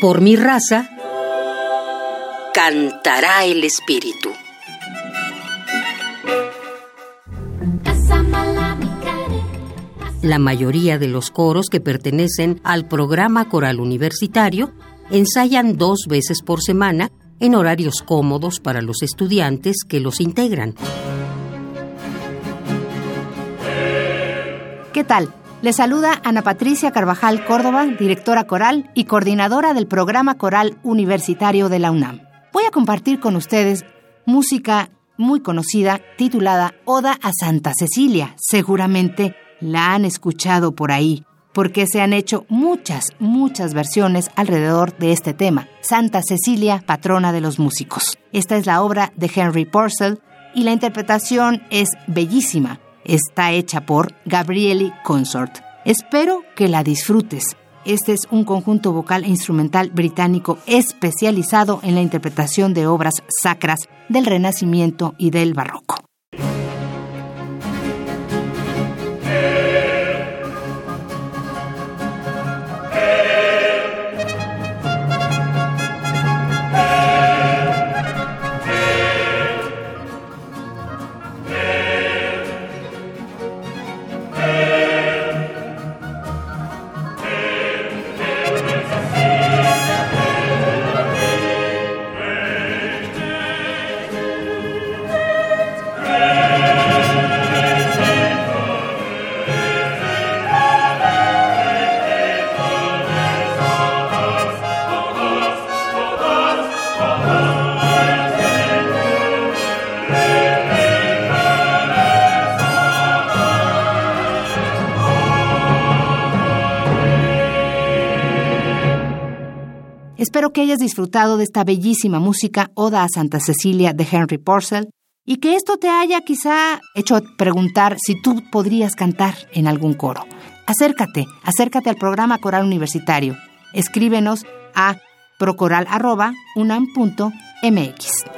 Por mi raza, cantará el espíritu. La mayoría de los coros que pertenecen al programa coral universitario ensayan dos veces por semana en horarios cómodos para los estudiantes que los integran. ¿Qué tal? Les saluda Ana Patricia Carvajal Córdoba, directora coral y coordinadora del programa coral universitario de la UNAM. Voy a compartir con ustedes música muy conocida titulada Oda a Santa Cecilia. Seguramente la han escuchado por ahí, porque se han hecho muchas, muchas versiones alrededor de este tema. Santa Cecilia, patrona de los músicos. Esta es la obra de Henry Purcell y la interpretación es bellísima. Está hecha por Gabrieli Consort. Espero que la disfrutes. Este es un conjunto vocal e instrumental británico especializado en la interpretación de obras sacras del Renacimiento y del Barroco. Espero que hayas disfrutado de esta bellísima música Oda a Santa Cecilia de Henry Purcell y que esto te haya quizá hecho preguntar si tú podrías cantar en algún coro. Acércate, acércate al programa coral universitario. Escríbenos a procoral.unam.mx.